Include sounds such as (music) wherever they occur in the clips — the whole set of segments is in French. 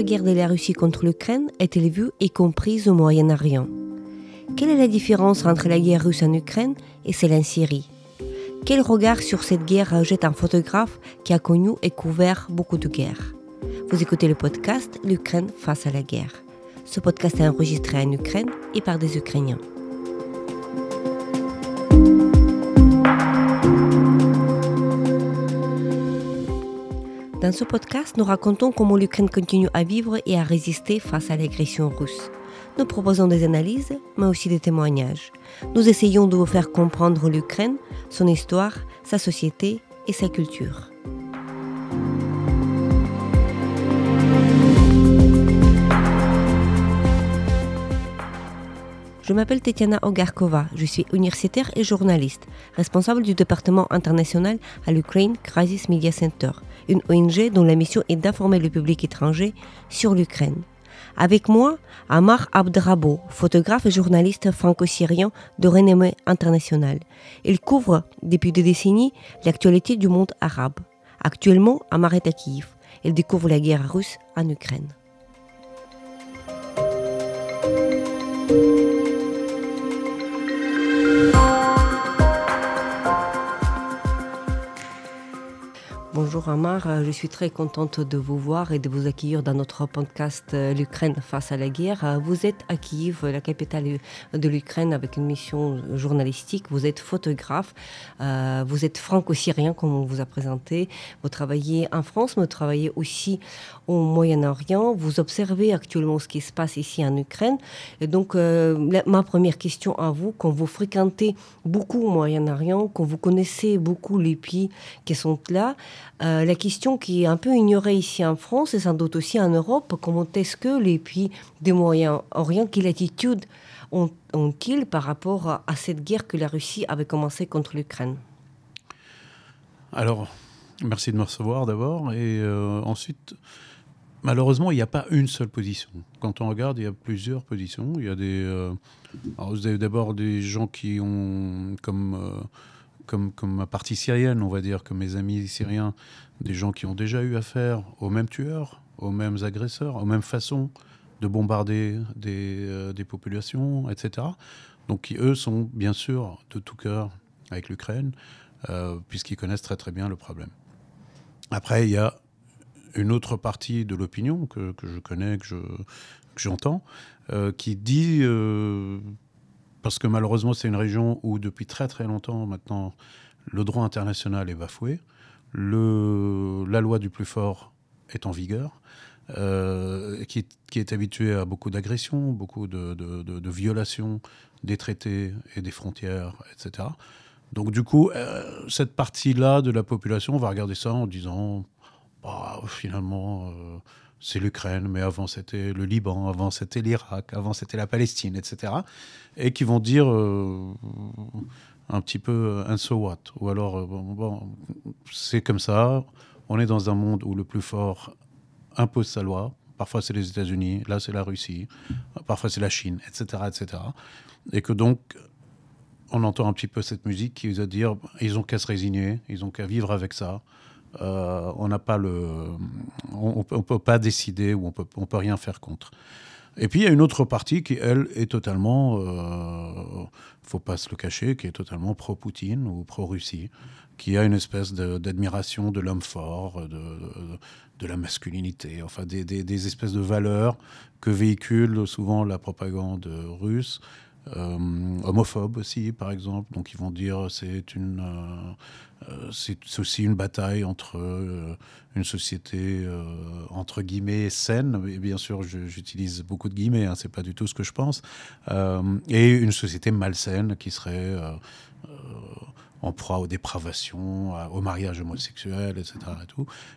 la guerre de la Russie contre l'Ukraine est-elle vue et comprise au Moyen-Orient? Quelle est la différence entre la guerre russe en Ukraine et celle en Syrie? Quel regard sur cette guerre jette un photographe qui a connu et couvert beaucoup de guerres? Vous écoutez le podcast L'Ukraine face à la guerre. Ce podcast est enregistré en Ukraine et par des Ukrainiens. Dans ce podcast, nous racontons comment l'Ukraine continue à vivre et à résister face à l'agression russe. Nous proposons des analyses, mais aussi des témoignages. Nous essayons de vous faire comprendre l'Ukraine, son histoire, sa société et sa culture. Je m'appelle Tetiana Ogarkova, je suis universitaire et journaliste, responsable du département international à l'Ukraine Crisis Media Center, une ONG dont la mission est d'informer le public étranger sur l'Ukraine. Avec moi, Amar Abdrabo, photographe et journaliste franco-syrien de renommée internationale. Il couvre depuis des décennies l'actualité du monde arabe. Actuellement, Amar est à Kiev. Il découvre la guerre russe en Ukraine. Bonjour Amar, euh, je suis très contente de vous voir et de vous accueillir dans notre podcast euh, L'Ukraine face à la guerre. Euh, vous êtes à Kiev, la capitale de l'Ukraine, avec une mission journalistique. Vous êtes photographe, vous êtes franco-syrien comme on vous a présenté. Vous travaillez en France, mais vous travaillez aussi au Moyen-Orient. Vous observez actuellement ce qui se passe ici en Ukraine. Et donc, ma première question à vous, quand vous fréquentez beaucoup au Moyen-Orient, quand vous connaissez beaucoup les pays qui sont là, la question qui est un peu ignorée ici en France et sans doute aussi en Europe, comment est-ce que les pays du Moyen-Orient, quelle attitude ont-ils par rapport à cette guerre que la Russie avait commencée contre l'Ukraine? Alors, merci de me recevoir d'abord. Et euh, ensuite, malheureusement, il n'y a pas une seule position. Quand on regarde, il y a plusieurs positions. Il y a. Euh, d'abord des gens qui ont comme comme, ma partie syrienne, on va dire, comme mes amis syriens, des gens qui ont déjà eu affaire aux mêmes tueurs, aux mêmes agresseurs, aux mêmes façons de bombarder des, euh, populations, etc. Donc qui, eux, sont bien sûr de tout cœur avec l'Ukraine, euh, puisqu'ils connaissent très très bien le problème. Après, il y a une autre partie de l'opinion que, que, je connais, que j'entends, je, euh, qui dit parce que malheureusement, c'est une région où depuis très très longtemps maintenant, le droit international est bafoué, le, la loi du plus fort est en vigueur, euh, qui, est habitué à beaucoup d'agressions, beaucoup de, violations des traités et des frontières, etc. Donc du coup, euh, cette partie-là de la population va regarder ça en disant, bah, finalement... Euh, c'est l'Ukraine, mais avant c'était le Liban, avant c'était l'Irak, avant c'était la Palestine, etc. Et qui vont dire euh, un petit peu un so what. Ou alors, euh, bon, c'est comme ça, on est dans un monde où le plus fort impose sa loi. Parfois c'est les États-Unis, là c'est la Russie, parfois c'est la Chine, etc., etc. Et que donc, on entend un petit peu cette musique qui veut dire, ils ont qu'à se résigner, ils ont qu'à vivre avec ça. Euh, on n'a pas le, on, peut pas décider ou on peut, on peut rien faire contre. Et puis il y a une autre partie qui, elle, est totalement, euh, faut pas se le cacher, qui est totalement pro-Poutine ou pro-Russie, qui a une espèce d'admiration de, l'homme fort, de, de, la masculinité, enfin des, des, espèces de valeurs que véhicule souvent la propagande russe. Euh, homophobes aussi, par exemple. Donc ils vont dire c'est une, euh, c'est aussi une bataille entre euh, une société entre guillemets saine, et bien sûr j'utilise beaucoup de guillemets, hein, c'est pas du tout ce que je pense, et une société malsaine qui serait en proie aux dépravations, au mariage homosexuel, etc.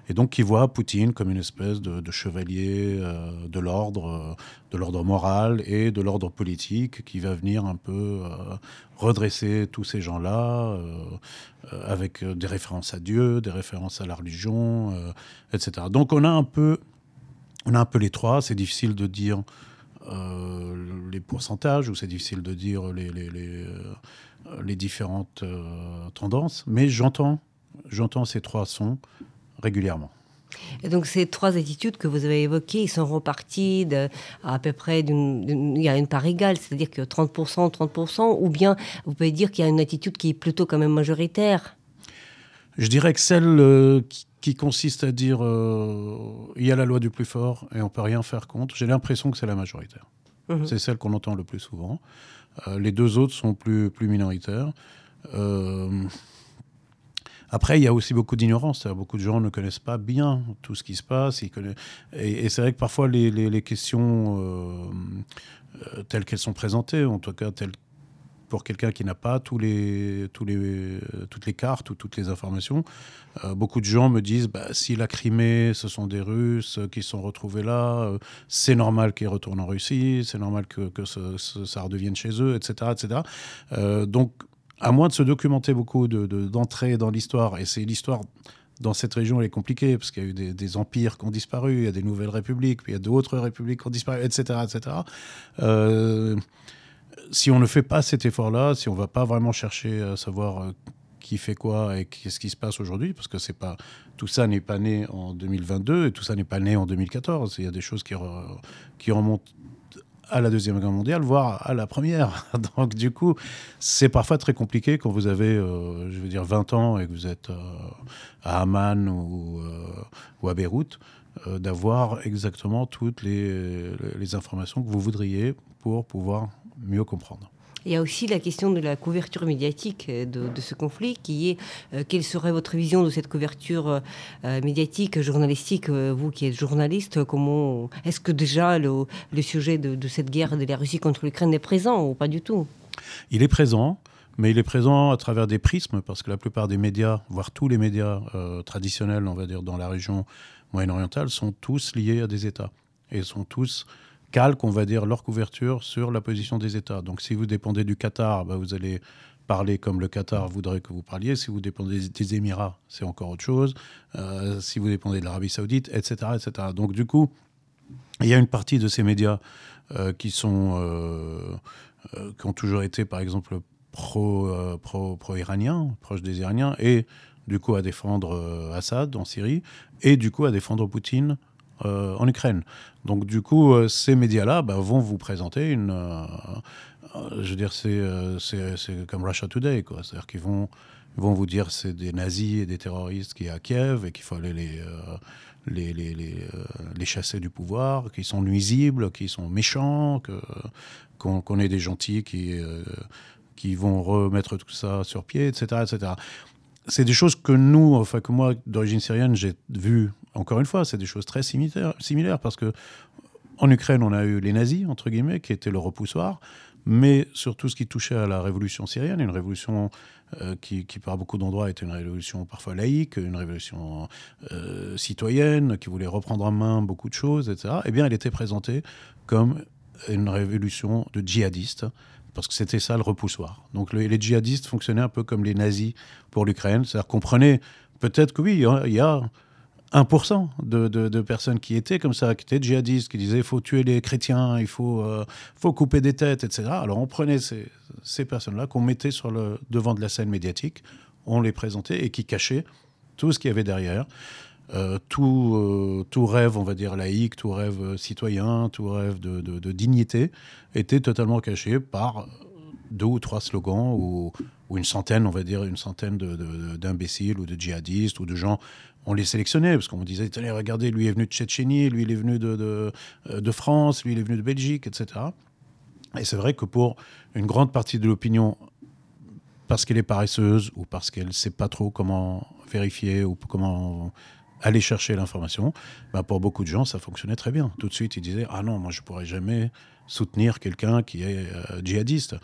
Et, donc qui voit Poutine comme une espèce de, chevalier euh, de l'ordre, euh, de l'ordre moral et de l'ordre politique qui va venir un peu euh, redresser tous ces gens-là avec des références à Dieu, des références à la religion, etc. Donc on a un peu, on a un peu les trois. C'est difficile de dire les pourcentages ou c'est difficile de dire les, les, les euh, les différentes euh, tendances, mais j'entends, j'entends ces trois sons régulièrement. Et donc ces trois attitudes que vous avez évoquées, ils sont repartis de, à, peu près d'une, il y a une part égale, c'est-à-dire que 30%, 30%, ou bien vous pouvez dire qu'il y a une attitude qui est plutôt quand même majoritaire? Je dirais que celle euh, qui, consiste à dire euh, il y a la loi du plus fort et on peut rien faire contre, j'ai l'impression que c'est la majoritaire. Mhm. C'est celle qu'on entend le plus souvent. Euh, les deux autres sont plus, plus minoritaires. Après, il y a aussi beaucoup d'ignorance. Beaucoup de gens ne connaissent pas bien tout ce qui se passe. Et, c'est vrai que parfois, les, questions euh, euh, telles qu'elles sont présentées, en tout cas telles pour quelqu'un qui n'a pas tous les, euh, toutes les cartes ou toutes les informations, beaucoup de gens me disent bah, si la Crimée, ce sont des Russes qui sont retrouvés là, c'est normal qu'ils retournent en Russie, c'est normal que, ça redevienne chez eux, etc. etc. donc, à moins de se documenter beaucoup, d'entrer de, dans l'histoire, et c'est l'histoire dans cette région, elle est compliquée, parce qu'il y a eu des, empires qui ont disparu, il y a des nouvelles républiques, puis il y a d'autres républiques qui ont disparu, etc. etc. Euh, si on ne fait pas cet effort-là, si on ne va pas vraiment chercher à savoir euh, qui fait quoi et qu'est-ce qui se passe aujourd'hui, parce que c'est pas tout ça n'est pas né en 2022 et tout ça n'est pas né en 2014. Il y a des choses qui, remontent à la Deuxième Guerre mondiale, voire à la Première. (laughs) Donc du coup, c'est parfois très compliqué quand vous avez, euh, je veux dire, 20 ans et que vous êtes euh, à Amman ou, à Beyrouth, d'avoir exactement toutes les informations que vous voudriez pour pouvoir mieux comprendre. Il y a aussi la question de la couverture médiatique euh, de, ce conflit, qui est euh, quelle serait votre vision de cette couverture euh, médiatique, journalistique, vous qui êtes journaliste, comment est-ce que déjà le, sujet de, cette guerre de la Russie contre l'Ukraine est présent ou pas du tout? Il est présent. Mais il est présent à travers des prismes, parce que la plupart des médias, voire tous les médias traditionnels, on va dire, dans la région moyen-orientale, sont tous liés à des États. Et sont tous calquent, on va dire, leur couverture sur la position des États. Donc si vous dépendez du Qatar, bah, vous allez parler comme le Qatar voudrait que vous parliez. Si vous dépendez des Émirats, c'est encore autre chose. Euh, si vous dépendez de l'Arabie saoudite, etc., etc. Donc du coup, il y a une partie de ces médias euh, qui sont euh, qui ont toujours été, par exemple, pro, pro, pro iraniens, proches des Iraniens, et du coup à défendre Assad en Syrie, et du coup à défendre Poutine euh, en Ukraine. Donc du coup, euh, ces médias-là bah, vont vous présenter une... Euh, je veux dire, c'est comme Russia Today, quoi. C'est-à-dire qu'ils vont, vont vous dire c'est des nazis et des terroristes qui sont à Kiev et qu'il faut aller les... Les, les, les, chasser du pouvoir, qui sont nuisibles, qui sont méchants, qu'on qu est des gentils qui, qui vont remettre tout ça sur pied, etc. etc. C'est des choses que nous, enfin que moi, d'origine syrienne, j'ai vu encore une fois, c'est des choses très similaires, parce que en Ukraine, on a eu les nazis, entre guillemets, qui étaient le repoussoir, mais surtout ce qui touchait à la révolution syrienne, une révolution euh, qui, par beaucoup d'endroits était une révolution parfois laïque, une révolution euh, citoyenne, qui voulait reprendre en main beaucoup de choses, etc., eh bien, elle était présentée comme une révolution de djihadistes, parce que c'était ça le repoussoir. Donc les djihadistes fonctionnaient un peu comme les nazis pour l'Ukraine, c'est-à-dire qu'on peut-être que oui, il y a 1% de, de, personnes qui étaient comme ça, qui étaient djihadistes, qui disaient il faut tuer les chrétiens, il faut, euh, faut couper des têtes, etc. Alors on prenait ces, ces personnes-là qu'on mettait sur le devant de la scène médiatique, on les présentait et qui cachaient tout ce qu'il y avait derrière. Euh, tout, euh, tout, rêve, on va dire, laïque, tout rêve citoyen, tout rêve de, de dignité était totalement caché par deux ou trois slogans ou, ou, une centaine, on va dire, une centaine d'imbéciles ou de djihadistes ou de gens on les sélectionnait parce qu'on disait tenez regardez lui est venu de Tchétchénie lui il est venu de, de, France lui il est venu de Belgique etc et c'est vrai que pour une grande partie de l'opinion parce qu'elle est paresseuse ou parce qu'elle ne sait pas trop comment vérifier ou comment aller chercher l'information, bah pour beaucoup de gens, ça fonctionnait très bien. Tout de suite, ils disaient Ah non, moi, je ne pourrais jamais soutenir quelqu'un qui est euh, djihadiste.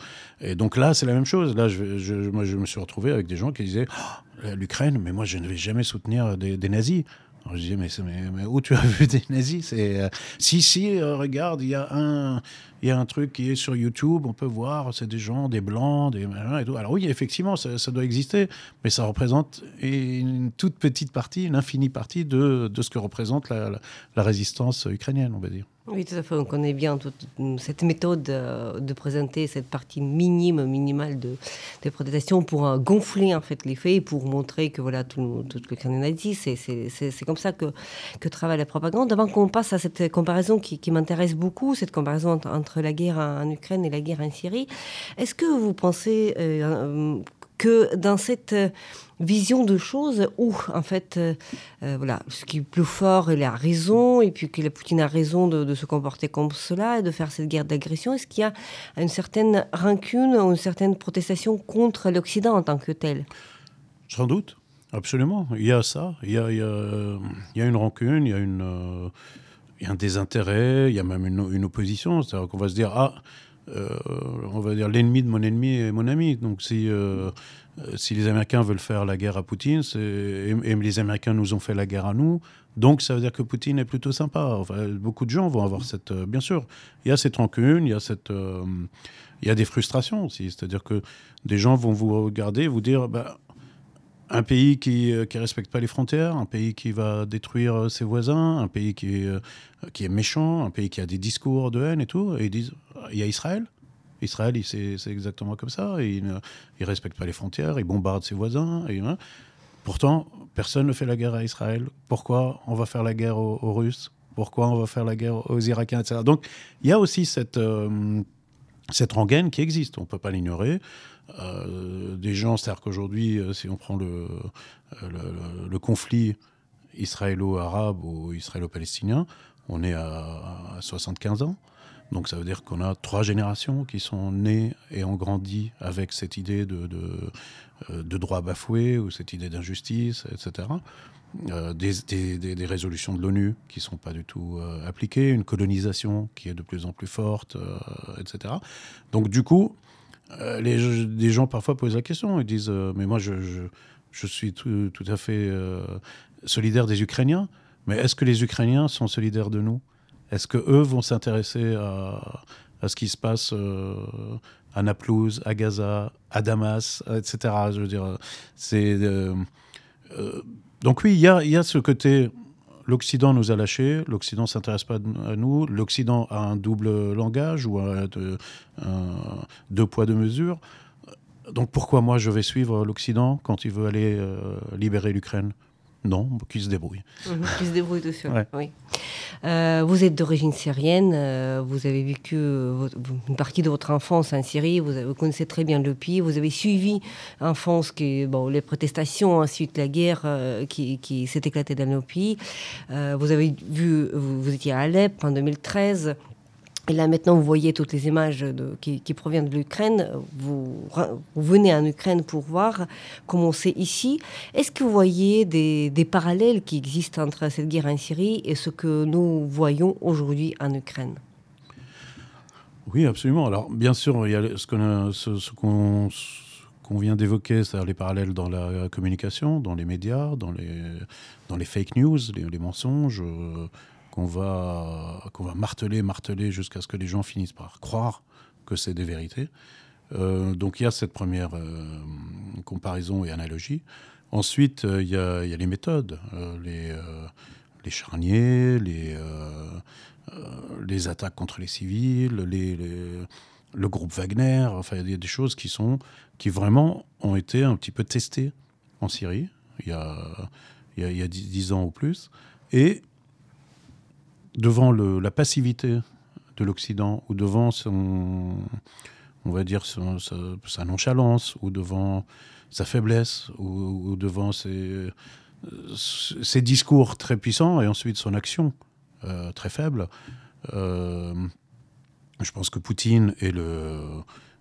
Et donc là, c'est la même chose. Là, je, me suis retrouvé avec des gens qui disaient oh, L'Ukraine, mais moi, je ne vais jamais soutenir des, nazis. Alors, je disais, mais, où tu as (laughs) vu des nazis? Euh, Si, si, euh, regarde, il y a un, il y a un truc qui est sur YouTube, on peut voir, c'est des gens, des blancs, des et tout. Alors oui, effectivement, ça, doit exister, mais ça représente une toute petite partie, une infinie partie de, de ce que représente la, la résistance ukrainienne, on va dire. Oui, tout à fait. On connaît bien toute cette méthode euh, de présenter cette partie minime, minimale de, de protestation pour euh, gonfler en fait les faits pour montrer que voilà tout, tout que a dit. C'est comme ça que, que travaille la propagande. Avant qu'on passe à cette comparaison qui, qui m'intéresse beaucoup, cette comparaison entre, la guerre en, Ukraine et la guerre en Syrie, est-ce que vous pensez euh, que dans cette vision de choses où, en fait, euh, euh, voilà, ce qui est plus fort, il a raison, et puis que Poutine a raison de, se comporter comme cela et de faire cette guerre d'agression. Est-ce qu'il y a une certaine rancune ou une certaine protestation contre l'Occident en tant que tel? Sans doute, absolument. Il y a ça. Il y a, une rancune, il y a une. Euh, y a un désintérêt, il y a même une, opposition. C'est-à-dire qu'on va se dire, ah, on va dire l'ennemi de mon ennemi est mon ami. Donc si, euh, si les Américains veulent faire la guerre à Poutine, et, et, les Américains nous ont fait la guerre à nous, donc ça veut dire que Poutine est plutôt sympa. Beaucoup de gens vont avoir cette... Euh, bien sûr, il y a cette rancune, il y a, cette, euh, il y a des frustrations aussi. C'est-à-dire que des gens vont vous regarder vous dire... Bah, un pays qui ne respecte pas les frontières, un pays qui va détruire ses voisins, un pays qui est, qui est méchant, un pays qui a des discours de haine et tout, et ils disent il y a Israël, Israël, c'est exactement comme ça. il ne respecte pas les frontières, il bombarde ses voisins. Et, hein. Pourtant, personne ne fait la guerre à Israël. Pourquoi on va faire la guerre aux, Russes? Pourquoi on va faire la guerre aux Irakiens, etc. Donc, il y a aussi cette, euh, cette rengaine qui existe. On ne peut pas l'ignorer. Euh, des gens, c'est-à-dire qu'aujourd'hui, euh, si on prend le, le, le conflit israélo-arabe ou israélo-palestinien, on est à 75 ans. Donc ça veut dire qu'on a trois générations qui sont nées et ont grandi avec cette idée de, de, euh, droit bafoué ou cette idée d'injustice, etc. Euh, des, résolutions de l'ONU qui ne sont pas du tout euh, appliquées, une colonisation qui est de plus en plus forte, etc. Donc du coup, les, des gens parfois posent la question, ils disent, mais moi je, je, suis tout, tout, à fait solidaire des Ukrainiens, mais est-ce que les Ukrainiens sont solidaires de nous? Est-ce que eux vont s'intéresser à, ce qui se passe euh, à Naplouse, à Gaza, à Damas, etc. Je veux dire, c'est euh, euh, donc oui, il y a, ce côté. L'Occident nous a lâchés, l'Occident s'intéresse pas à nous, l'Occident a un double langage ou deux poids deux mesures. Donc pourquoi moi je vais suivre l'Occident quand il veut aller libérer l'Ukraine? Non, qui se débrouille. Mhm, qui se débrouille tout seul, oui. Euh, vous êtes d'origine syrienne, euh, vous avez vécu euh, une partie de votre enfance en Syrie, vous, connaissez très bien le pays, vous avez suivi en France bon, les protestations, ensuite la guerre qui, qui s'est éclatée dans nos pays. vous avez vu, vous étiez à Alep en 2013. Et là, maintenant, vous voyez toutes les images qui, proviennent de l'Ukraine. Vous, venez en Ukraine pour voir comment c'est ici. Est-ce que vous voyez des, parallèles qui existent entre cette guerre en Syrie et ce que nous voyons aujourd'hui en Ukraine? Oui, absolument. Alors, bien sûr, il y a ce qu'on vient d'évoquer, c'est-à-dire les parallèles dans la communication, dans les médias, dans les, fake news, les, mensonges. Euh, qu'on va, qu'on va marteler, marteler jusqu'à ce que les gens finissent par croire que c'est des vérités. Euh, donc il y a cette première euh, comparaison et analogie. Ensuite, euh, il y, a, les méthodes, les, les, charniers, les, les attaques contre les civils, les, le groupe Wagner. Enfin, il y a des choses qui, sont, qui vraiment ont été un petit peu testées en Syrie il y a, il y a, ans ou plus. Et devant la passivité de l'Occident ou devant son, on va dire, sa, nonchalance ou devant sa faiblesse ou, devant ses, ses, discours très puissants et ensuite son action euh, très faible, euh, je pense que Poutine et, le,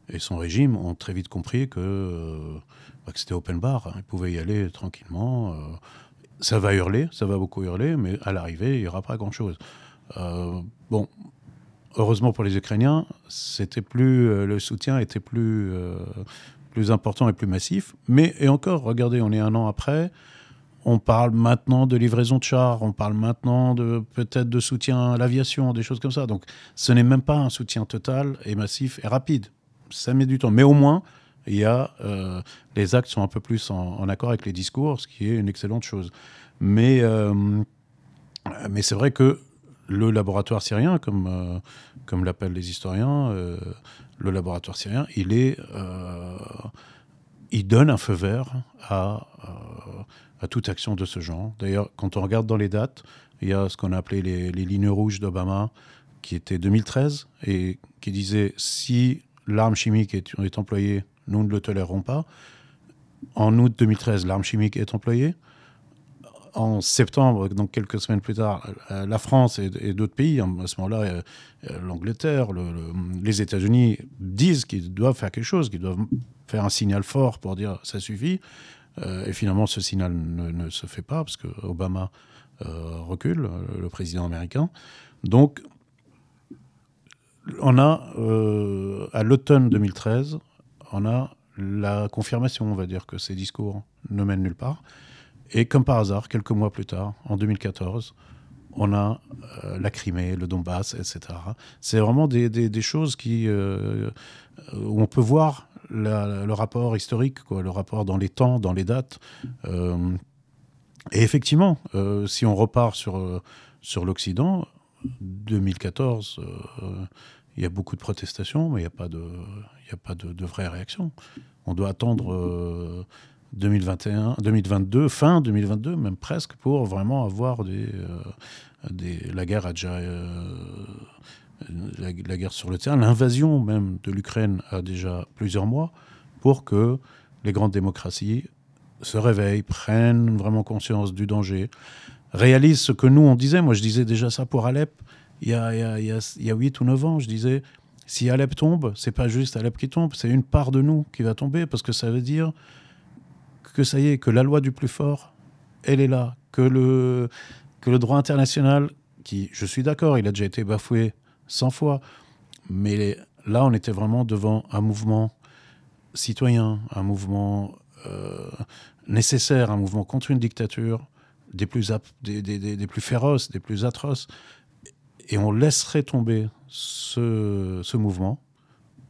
et son régime ont très vite compris que, euh, bah, c'était open bar. Hein. Ils pouvaient y aller tranquillement ça va hurler, ça va beaucoup hurler, mais à l'arrivée, il n'y aura pas grand-chose. Euh, bon, heureusement pour les Ukrainiens, c'était plus euh, le soutien était plus euh, plus important et plus massif. Mais et encore, regardez, on est un an après, on parle maintenant de livraison de chars, on parle maintenant de peut-être de soutien à l'aviation, des choses comme ça. Donc ce n'est même pas un soutien total et massif et rapide. Ça met du temps. Mais au moins, il y a, les actes sont un peu plus en, accord avec les discours, ce qui est une excellente chose. Mais, mais c'est vrai que le laboratoire syrien, comme, euh, comme l'appellent les historiens, le laboratoire syrien, il est il donne un feu vert à, à toute action de ce genre. D'ailleurs, quand on regarde dans les dates, il y a ce qu'on a appelé les, lignes rouges d'Obama, qui était 2013, et qui disait si l'arme chimique est, est, employée, nous ne le tolérerons pas. En août 2013, l'arme chimique est employée. En septembre, donc quelques semaines plus tard, la France et, d'autres pays, à ce moment-là, euh, l'Angleterre, les États-Unis disent qu'ils doivent faire quelque chose, qu'ils doivent faire un signal fort pour dire ça suffit. Euh, et finalement, ce signal ne, se fait pas parce que Obama euh, recule, le président américain. Donc, on a, euh, à l'automne 2013, on a la confirmation, on va dire, que ces discours ne mènent nulle part. Et comme par hasard, quelques mois plus tard, en 2014, on a la Crimée, le Donbass, etc. C'est vraiment des, choses qui, où on peut voir le rapport historique, le rapport dans les temps, dans les dates. Euh, et effectivement, euh, si on repart sur, euh, sur l'Occident, 2014, il y a beaucoup de protestations, mais il n'y a pas de, il a pas de, vraie réaction. On doit attendre 2021, 2022, fin 2022, même presque, pour vraiment avoir des, des la guerre a déjà la, guerre sur le terrain, l'invasion même de l'Ukraine a déjà plusieurs mois, pour que les grandes démocraties se réveillent, prennent vraiment conscience du danger, réalisent ce que nous on disait. Moi je disais déjà ça pour Alep il y a, il il y a 8 ou 9 ans. Je disais, si Alep tombe, c'est pas juste Alep qui tombe, c'est une part de nous qui va tomber, parce que ça veut dire que ça y est, que la loi du plus fort, elle est là, que le, que le droit international, qui, je suis d'accord, il a déjà été bafoué 100 fois. Mais là, on était vraiment devant un mouvement citoyen, un mouvement euh, nécessaire, un mouvement contre une dictature des plus, des, des, plus féroces, des plus atroces. Et on laisserait tomber ce, ce mouvement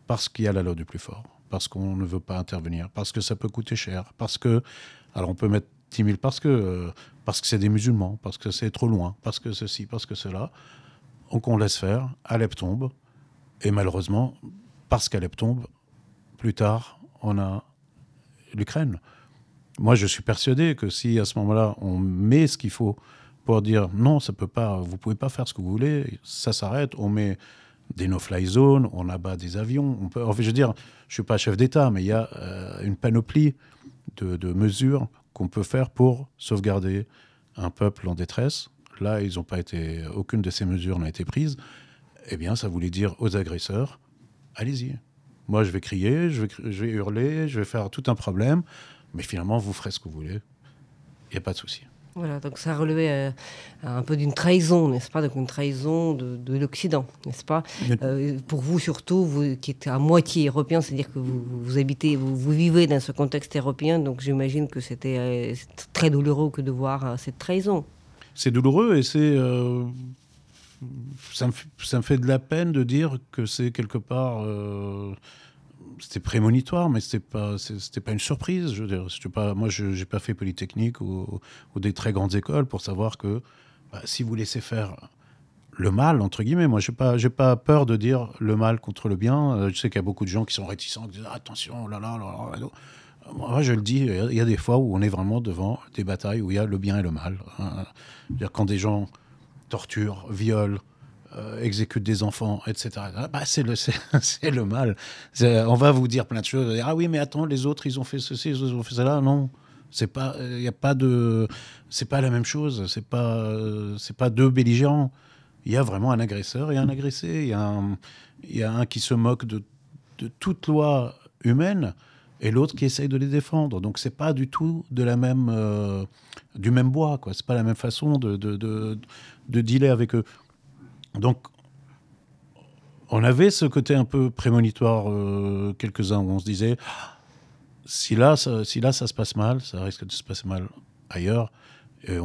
parce qu'il y a la loi du plus fort, parce qu'on ne veut pas intervenir, parce que ça peut coûter cher, parce que... Alors on peut mettre 10 000 parce que euh, parce que c'est des musulmans, parce que c'est trop loin, parce que ceci, parce que cela. Donc on laisse faire, Alep tombe, et malheureusement, parce qu'Alep tombe, plus tard, on a l'Ukraine. Moi, je suis persuadé que si à ce moment-là, on met ce qu'il faut pour dire non, ça peut pas, vous pouvez pas faire ce que vous voulez, ça s'arrête, on met des no-fly zones, on abat des avions. Je veux dire, je suis pas chef d'État, mais il y a euh, une panoplie de, de mesures qu'on peut faire pour sauvegarder un peuple en détresse là, ils ont pas été, aucune de ces mesures n'a été prise, eh bien, ça voulait dire aux agresseurs, allez-y. Moi, je vais crier, je vais, je vais hurler, je vais faire tout un problème, mais finalement, vous ferez ce que vous voulez. Il n'y a pas de souci. Voilà, donc ça relevait euh, un peu d'une trahison, n'est-ce pas? Donc une trahison de, l'Occident, n'est-ce pas? Euh, Pour vous surtout, vous qui êtes à moitié européen, c'est-à-dire que vous, vous habitez, vous, vous, vivez dans ce contexte européen, donc j'imagine que c'était euh, très douloureux que de voir cette trahison. C'est douloureux et c'est euh, ça, me, ça, me, fait de la peine de dire que c'est quelque part euh, c'était prémonitoire, mais c'était pas c'était pas une surprise. Je veux dire, pas, moi, je n'ai pas fait polytechnique ou, des très grandes écoles pour savoir que bah, si vous laissez faire le mal entre guillemets, moi, j'ai pas j'ai pas peur de dire le mal contre le bien. Euh, je sais qu'il y a beaucoup de gens qui sont réticents, qui disent attention, là là là. là moi, je le dis, il y a des fois où on est vraiment devant des batailles où il y a le bien et le mal. -dire quand des gens torturent, violent, euh, exécutent des enfants, etc. Bah, c'est le, (laughs) mal. On va vous dire plein de choses. Ah oui, mais attends, les autres, ils ont fait ceci, ils ont fait cela. Non, c'est pas, il y a pas de, c'est pas la même chose. C'est pas, c'est pas deux belligérants. Il y a vraiment un agresseur et un agressé. Il y a un, il y a un qui se moque de, de toute loi humaine et l'autre qui essaye de les défendre. Donc c'est pas du tout de la même, euh, du même bois, quoi. C'est pas la même façon de, de, de, dealer avec eux. Donc on avait ce côté un peu prémonitoire, euh, quelques-uns, où on se disait, si là, ça, si là ça se passe mal, ça risque de se passer mal ailleurs. Et,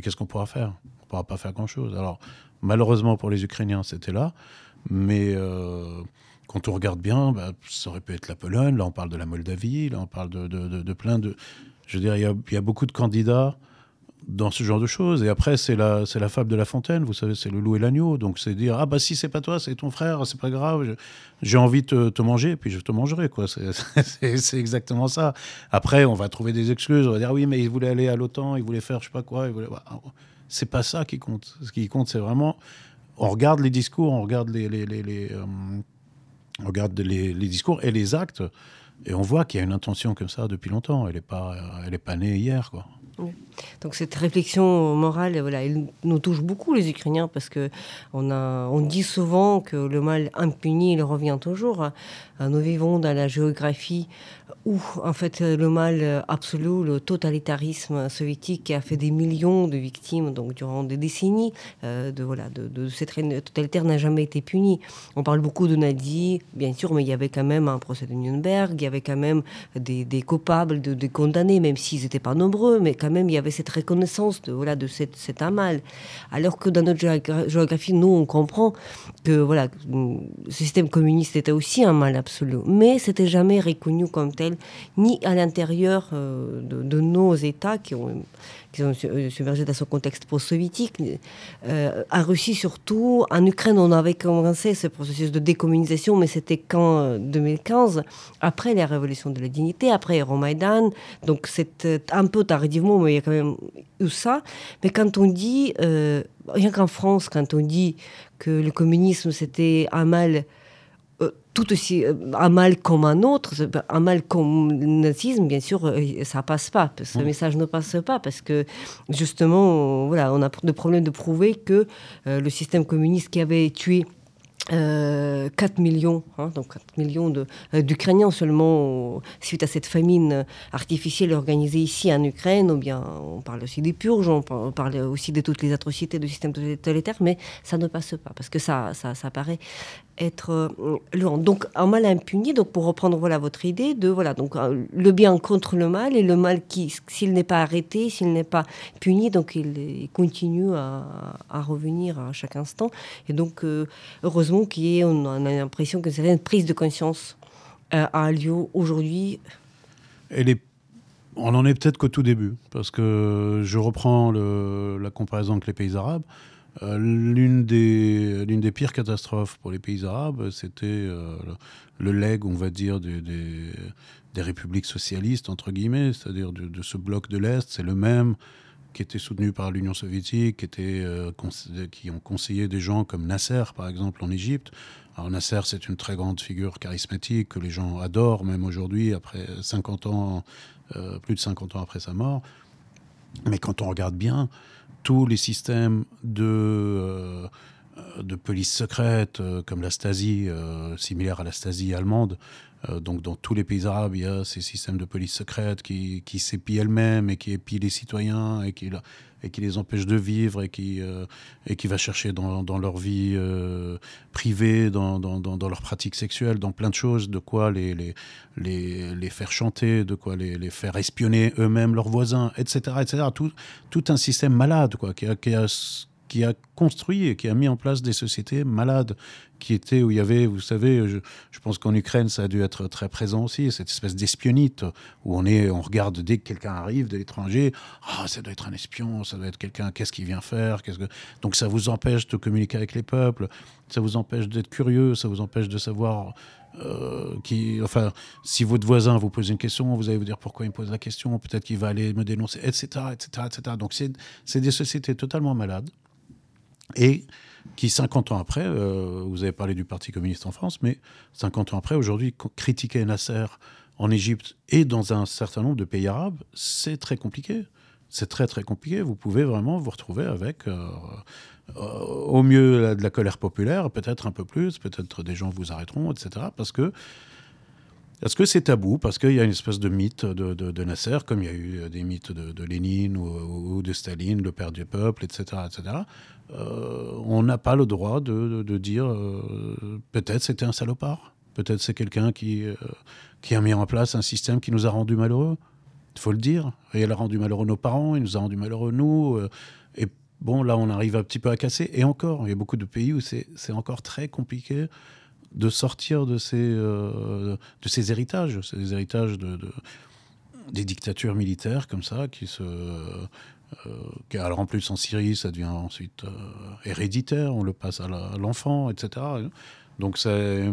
qu'est-ce qu'on pourra faire? On ne pourra pas faire grand-chose. Alors, malheureusement pour les Ukrainiens, c'était là. Mais euh, quand on regarde bien, bah, ça aurait pu être la Pologne. Là, on parle de la Moldavie. Là, on parle de, plein de. Je veux dire, il y, a beaucoup de candidats dans ce genre de choses. Et après, c'est la, c'est la fable de la fontaine, vous savez, c'est le loup et l'agneau. Donc c'est dire, ah bah si c'est pas toi, c'est ton frère, c'est pas grave, j'ai envie de te, te, manger, puis je te mangerai, quoi. (laughs) C'est, exactement ça. Après, on va trouver des excuses, on va dire, oui, mais il voulait aller à l'OTAN, il voulait faire je sais pas quoi, il voulait... C'est pas ça qui compte. Ce qui compte, c'est vraiment, on regarde les discours, on regarde les, les, euh, on regarde les, les discours et les actes, et on voit qu'il y a une intention comme ça depuis longtemps. Elle n'est pas, pas née hier, quoi. Donc cette réflexion morale, voilà, elle nous touche beaucoup les Ukrainiens parce que on a, on dit souvent que le mal impuni, il revient toujours. Nous vivons dans la géographie où en fait le mal absolu, le totalitarisme soviétique qui a fait des millions de victimes donc durant des décennies euh, de voilà de, cette règne totalitaire n'a jamais été puni. On parle beaucoup de nazis, bien sûr, mais il y avait quand même un procès de Nuremberg, il y avait quand même des, des coupables, de, des condamnés, même s'ils n'étaient pas nombreux, mais quand même il y avait cette reconnaissance de voilà de cet mal. Alors que dans notre géographie, nous on comprend que voilà le système communiste était aussi un mal absolu, mais c'était jamais reconnu comme tel ni à l'intérieur euh, de, nos États qui ont, qui ont submergé dans son contexte post-soviétique. Euh, en Russie surtout, en Ukraine, on avait commencé ce processus de décommunisation, mais c'était qu'en 2015, après la révolution de la dignité, après Euromaidan. Donc c'est un peu tardivement, mais il y a quand même eu ça. Mais quand on dit, euh, rien qu'en France, quand on dit que le communisme c'était un mal tout aussi un mal comme un autre, un mal comme le nazisme, bien sûr, ça passe pas. Ce message ne passe pas parce que justement, voilà, on a de problème de prouver que euh, le système communiste qui avait tué euh, 4 millions, hein, donc 4 millions euh, d'Ukrainiens seulement suite à cette famine artificielle organisée ici en Ukraine, ou bien on parle aussi des purges, on parle aussi de toutes les atrocités du système totalitaire, mais ça ne passe pas parce que ça, ça, ça paraît être euh, lourd. Donc un mal impuni, donc pour reprendre voilà votre idée de voilà donc euh, le bien contre le mal et le mal qui s'il n'est pas arrêté, s'il n'est pas puni, donc il, continue à, revenir à chaque instant. Et donc euh, heureusement y ait, on a l'impression que c'est une prise de conscience euh, a lieu aujourd'hui. On en est peut-être qu'au tout début, parce que je reprends la comparaison avec les pays arabes. Euh, l'une des, l'une des pires catastrophes pour les pays arabes, c'était euh, le, le leg, on va dire, des, des, républiques socialistes, entre guillemets, c'est-à-dire de, ce bloc de l'Est. C'est le même qui était soutenu par l'Union soviétique, qui, était, euh, qui ont conseillé des gens comme Nasser, par exemple, en Égypte. Alors Nasser, c'est une très grande figure charismatique que les gens adorent, même aujourd'hui, après 50 ans, plus de 50 ans après sa mort. Mais quand on regarde bien, tous les systèmes de, euh, police secrète, euh, comme la Stasi, euh, similaire à la Stasi allemande, donc dans tous les pays arabes, il y a ces systèmes de police secrète qui, qui s'épient elles-mêmes et qui épient les citoyens et qui, les empêche de vivre et qui, euh, va chercher dans, leur vie euh, privée, dans, dans, dans, leur pratique sexuelle, dans plein de choses, de quoi les, les, les, faire chanter, de quoi les, les faire espionner eux-mêmes, leurs voisins, etc. etc. Tout, un système malade quoi, qui a qui a construit et qui a mis en place des sociétés malades qui étaient où il y avait, vous savez, je, pense qu'en Ukraine, ça a dû être très présent aussi, cette espèce d'espionnite où on est, on regarde dès que quelqu'un arrive de l'étranger, ah, ça doit être un espion, ça doit être quelqu'un, qu'est-ce qu'il vient faire, qu'est-ce que... donc ça vous empêche de communiquer avec les peuples, ça vous empêche d'être curieux, ça vous empêche de savoir euh, qui, enfin, si votre voisin vous pose une question, vous allez vous dire pourquoi il me pose la question, peut-être qu'il va aller me dénoncer, etc., etc., etc. Donc c'est des sociétés totalement malades et qui, 50 ans après, euh, vous avez parlé du Parti communiste en France, mais 50 ans après, aujourd'hui, critiquer Nasser en Égypte et dans un certain nombre de pays arabes, c'est très compliqué. C'est très très compliqué. Vous pouvez vraiment vous retrouver avec, euh, euh, au mieux, de la colère populaire, peut-être un peu plus, peut-être des gens vous arrêteront, etc. Parce que est-ce que c'est tabou Parce qu'il y a une espèce de mythe de, de, de, Nasser, comme il y a eu des mythes de, Lénine ou, de Staline, le père du peuple, etc. etc. Euh, on n'a pas le droit de, dire euh, peut-être c'était un salopard, peut-être c'est quelqu'un qui, euh, qui a mis en place un système qui nous a rendus malheureux. il faut le dire. Et elle a rendu malheureux nos parents, il nous a rendu malheureux nous. et bon, là, on arrive un petit peu à casser. Et encore, il y a beaucoup de pays où c'est encore très compliqué de sortir de ces, de ces héritages, ces héritages de, des dictatures militaires comme ça qui se euh, alors en plus en Syrie, ça devient ensuite euh, héréditaire, on le passe à l'enfant, etc. Donc c'est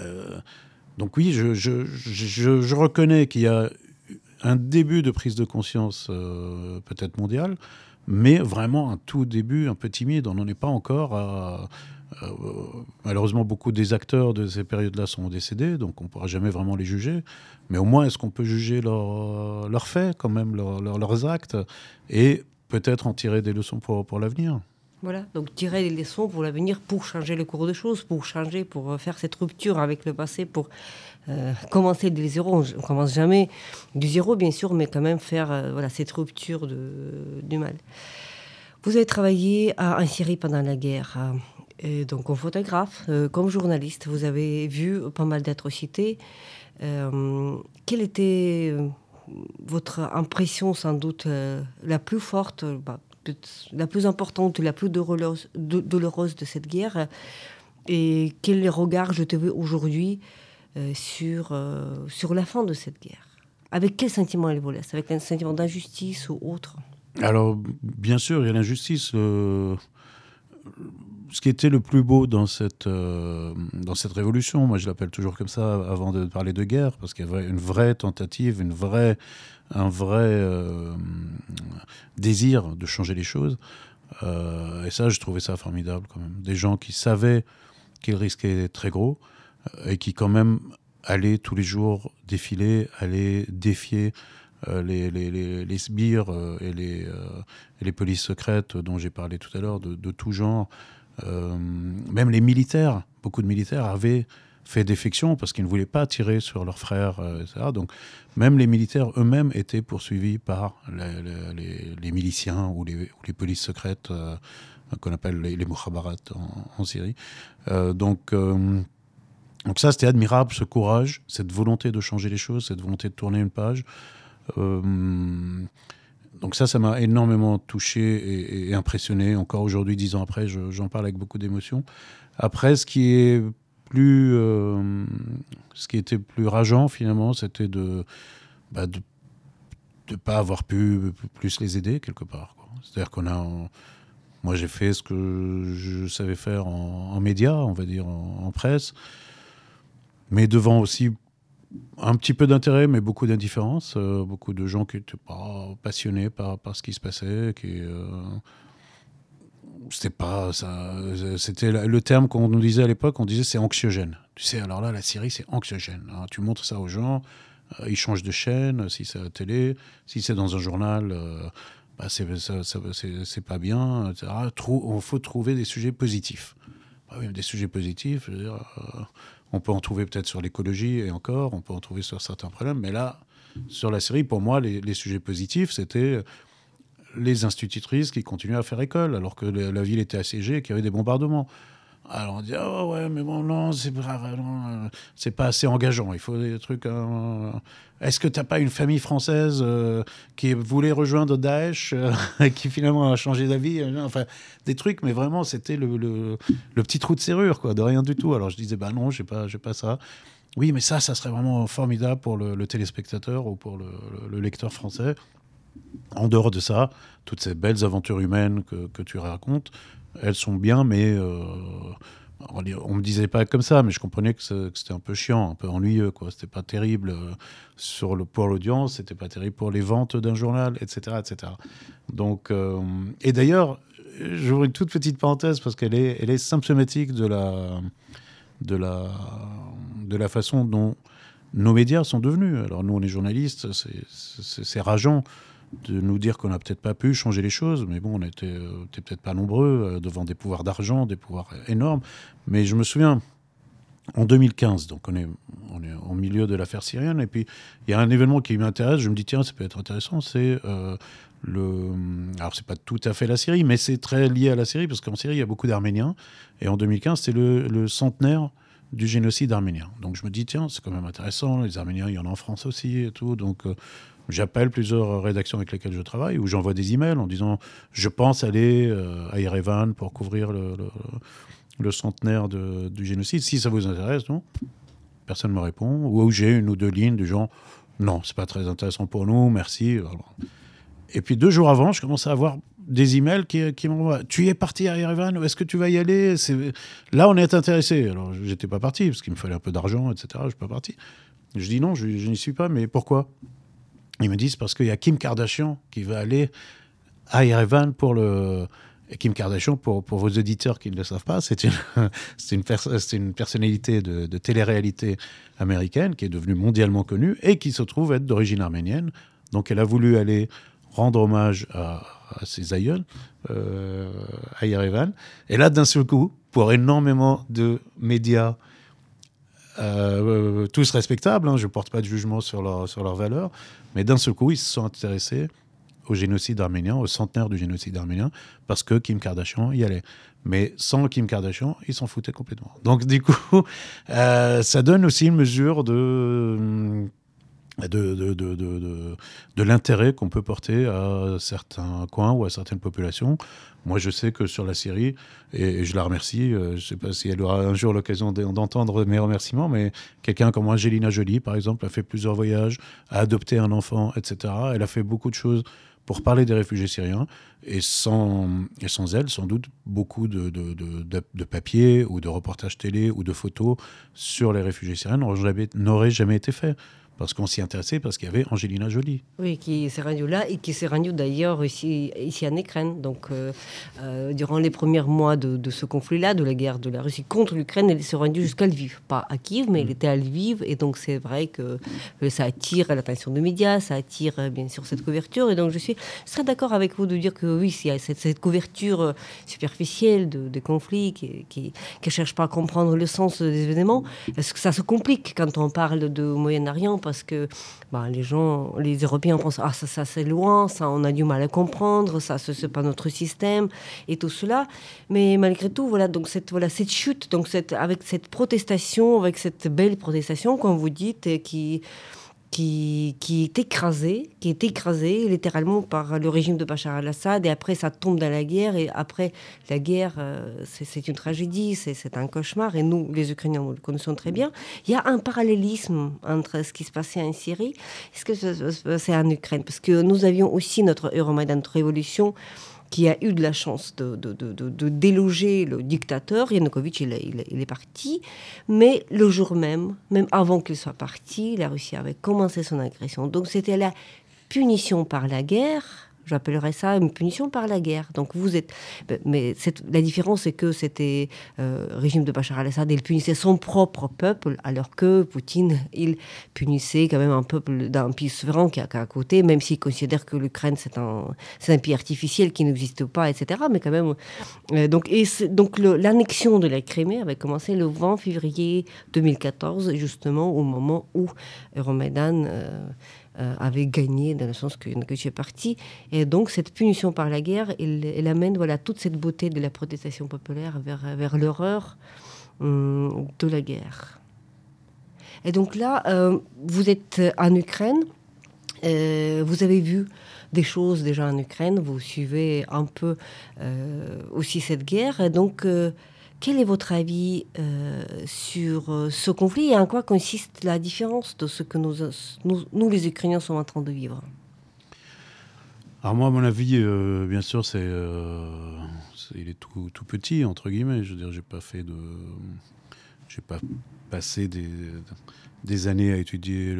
euh, donc oui, je, je, je, je reconnais qu'il y a un début de prise de conscience peut-être mondiale, mais vraiment un tout début un peu timide. On n'en est pas encore à, euh, malheureusement, beaucoup des acteurs de ces périodes-là sont décédés, donc on ne pourra jamais vraiment les juger. Mais au moins, est-ce qu'on peut juger leurs faits, quand même, leurs actes, et peut-être en tirer des leçons pour, l'avenir? Voilà, donc tirer des leçons pour l'avenir, pour changer le cours de choses, pour changer, pour euh, faire cette rupture avec le passé, pour euh, commencer des zéro. On ne commence jamais du zéro, bien sûr, mais quand même faire voilà, cette rupture de, du mal. Vous avez travaillé en Syrie pendant la guerre donc, comme photographe, euh, comme journaliste, vous avez vu pas mal d'atrocités. Euh, quelle était euh, votre impression, sans doute, la plus forte, bah, la plus importante, la plus douloureuse, de cette guerre? Et quel regard jetez-vous aujourd'hui sur, sur la fin de cette guerre? Avec quel sentiment elle vous laisse? Avec un sentiment d'injustice ou autre? Alors, bien sûr, il y a l'injustice ce qui était le plus beau dans cette, euh, dans cette révolution, moi je l'appelle toujours comme ça avant de parler de guerre, parce qu'il y avait une vraie tentative, une vraie, un vrai euh, désir de changer les choses. Euh, et ça, je trouvais ça formidable quand même. Des gens qui savaient qu'ils risquaient très gros et qui quand même allaient tous les jours défiler, allaient défier les, les, les, sbires et les, les polices secrètes dont j'ai parlé tout à l'heure, de, tout genre, même les militaires, beaucoup de militaires avaient fait défection parce qu'ils ne voulaient pas tirer sur leurs frères, euh, etc. Donc même les militaires eux-mêmes étaient poursuivis par les, miliciens ou les, polices secrètes euh, qu'on appelle les, les en, Syrie. donc, donc ça, c'était admirable, ce courage, cette volonté de changer les choses, cette volonté de tourner une page donc ça, ça m'a énormément touché et, impressionné. Encore aujourd'hui, dix ans après, j'en parle avec beaucoup d'émotion. Après, euh, ce qui était plus rageant finalement, c'était de bah, pas avoir pu plus les aider quelque part. C'est-à-dire qu'on a, moi j'ai fait ce que je savais faire en, médias, on va dire en presse, mais devant aussi un petit peu d'intérêt, mais beaucoup d'indifférence. Euh, beaucoup de gens qui n'étaient pas passionnés par, ce qui se passait, qui. Euh, c'était pas ça. C'était le terme qu'on nous disait à l'époque. On disait c'est anxiogène. Tu sais, alors là, la Syrie, c'est anxiogène. Hein. tu montres ça aux gens, euh, ils changent de chaîne. Si c'est à la télé, si c'est dans un journal, bah, c'est pas bien. Il faut trouver des sujets positifs. Bah des sujets positifs. Je veux dire, on peut en trouver peut-être sur l'écologie et encore, on peut en trouver sur certains problèmes, mais là, sur la série, pour moi, les, sujets positifs, c'était les institutrices qui continuaient à faire école, alors que la, ville était assiégée et qu'il y avait des bombardements. Alors on dit oh ouais mais bon non c'est pas c'est pas assez engageant. Il faut des trucs hein. est-ce que t'as pas une famille française euh, qui voulait rejoindre Daesh euh, (laughs) qui finalement a changé d'avis euh, enfin des trucs mais vraiment c'était le, le, petit trou de serrure quoi de rien du tout. Alors je disais bah non j'ai pas j'ai pas ça. Oui mais ça ça serait vraiment formidable pour le, téléspectateur ou pour le, lecteur français. En dehors de ça toutes ces belles aventures humaines que, que tu racontes elles sont bien, mais euh, on, ne me disait pas comme ça, mais je comprenais que c'était un peu chiant, un peu ennuyeux, quoi. C'était pas terrible euh, le, pour l'audience, c'était pas terrible pour les ventes d'un journal, etc., etc. Donc, euh, et d'ailleurs, j'ouvre une toute petite parenthèse parce qu'elle est, elle est symptomatique de la, de la, de la façon dont nos médias sont devenus. Alors nous, on est journalistes, c'est rageant de nous dire qu'on n'a peut-être pas pu changer les choses, mais bon, on n'était euh, peut-être pas nombreux euh, devant des pouvoirs d'argent, des pouvoirs énormes. Mais je me souviens, en 2015, donc on est, on est au milieu de l'affaire syrienne, et puis il y a un événement qui m'intéresse, je me dis, tiens, ça peut être intéressant, c'est euh, le... Alors c'est pas tout à fait la Syrie, mais c'est très lié à la Syrie, parce qu'en Syrie, il y a beaucoup d'Arméniens, et en 2015, c'est le, centenaire du génocide arménien. Donc je me dis, tiens, c'est quand même intéressant, les Arméniens, il y en a en France aussi, et tout, donc J'appelle plusieurs rédactions avec lesquelles je travaille ou j'envoie des emails en disant je pense aller euh, à Yerevan pour couvrir le, centenaire du génocide. Si ça vous intéresse, non Personne ne me répond. Ou j'ai une ou deux lignes du genre non, c'est pas très intéressant pour nous, merci. Et puis deux jours avant, je commence à avoir des emails qui, qui m'envoient Tu es parti à Yerevan Est-ce que tu vas y aller? Là, on est intéressé. Alors, j'étais pas parti parce qu'il me fallait un peu d'argent, etc. Je suis pas parti. Je dis non, je, n'y suis pas, mais pourquoi? Ils me disent parce qu'il y a Kim Kardashian qui va aller à Yerevan pour le. Et Kim Kardashian, pour, pour vos auditeurs qui ne le savent pas, c'est une, (laughs) une, une, personnalité de, de télé-réalité américaine qui est devenue mondialement connue et qui se trouve être d'origine arménienne. Donc elle a voulu aller rendre hommage à, ses aïeuls euh, à Yerevan. Et là, d'un seul coup, pour énormément de médias, euh, tous respectables, hein, je ne porte pas de jugement sur leur, sur leur valeur, mais d'un seul coup, ils se sont intéressés au génocide arménien, au centenaire du génocide arménien, parce que Kim Kardashian y allait. Mais sans Kim Kardashian, ils s'en foutaient complètement. Donc du coup, (laughs) euh, ça donne aussi une mesure de de, de, de, de, de l'intérêt qu'on peut porter à certains coins ou à certaines populations. Moi, je sais que sur la Syrie, et je la remercie, euh, je ne sais pas si elle aura un jour l'occasion d'entendre mes remerciements, mais quelqu'un comme Angelina Jolie, par exemple, a fait plusieurs voyages, a adopté un enfant, etc. Elle a fait beaucoup de choses pour parler des réfugiés syriens. Et sans, et sans elle, sans doute, beaucoup de, de, de, de papiers ou de reportages télé ou de photos sur les réfugiés syriens n'auraient jamais été faits parce qu'on s'y intéressait, parce qu'il y avait Angelina Jolie. Oui, qui s'est rendue là et qui s'est rendue d'ailleurs ici, ici en Ukraine. Donc, euh, euh, durant les premiers mois de, ce conflit-là, de la guerre de la Russie contre l'Ukraine, elle s'est rendue jusqu'à Lviv. Pas à Kiev, mais elle mm. était à Lviv. Et donc, c'est vrai que ça attire l'attention des médias, ça attire euh, bien sûr cette couverture. Et donc, je suis très d'accord avec vous de dire que oui, il y a cette, couverture superficielle de, des conflits qui ne cherche pas à comprendre le sens des événements. Parce que ça se complique quand on parle de Moyen-Orient parce que bah, les gens, les Européens pensent ah ça, ça c'est loin, ça on a du mal à comprendre, ça c'est pas notre système et tout cela. Mais malgré tout, voilà donc cette voilà cette chute, donc cette avec cette protestation, avec cette belle protestation, comme vous dites, qui qui, est écrasé, qui est écrasé littéralement par le régime de Bachar al-Assad, et après ça tombe dans la guerre, et après la guerre, euh, c'est une tragédie, c'est un cauchemar, et nous, les Ukrainiens, nous le connaissons très bien. Il y a un parallélisme entre ce qui se passait en Syrie et ce qui se en Ukraine, parce que nous avions aussi notre Euromaidan, révolution, qui a eu de la chance de, de, déloger le dictateur. Yanukovych, il, il, est parti. Mais le jour même, même avant qu'il soit parti, la Russie avait commencé son agression. Donc c'était la punition par la guerre J'appellerais ça une punition par la guerre. Donc vous êtes, ben, mais la différence c'est que c'était euh, régime de Bachar al-Assad, il punissait son propre peuple, alors que Poutine, il punissait quand même un peuple d'un pays souverain qui est à côté, même s'il considère que l'Ukraine c'est un, un pays artificiel qui n'existe pas, etc. Mais quand même, euh, donc donc l'annexion de la Crimée avait commencé le 20 février 2014, justement au moment où Euromaidan euh, euh, avait gagné, dans le sens que, que tu es parti. Et donc, cette punition par la guerre, elle, amène voilà, toute cette beauté de la protestation populaire vers, vers l'horreur hum, de la guerre. Et donc là, euh, vous êtes en Ukraine, euh, vous avez vu des choses déjà en Ukraine, vous suivez un peu aussi cette guerre. Et donc, quel est votre avis euh, sur euh, ce conflit et en quoi consiste la différence de ce que nous, les Ukrainiens, sommes en train de vivre? Alors moi, mon avis, euh, bien sûr, il est tout, petit entre guillemets. Je veux dire, j'ai pas fait de, j'ai pas passé des, années à étudier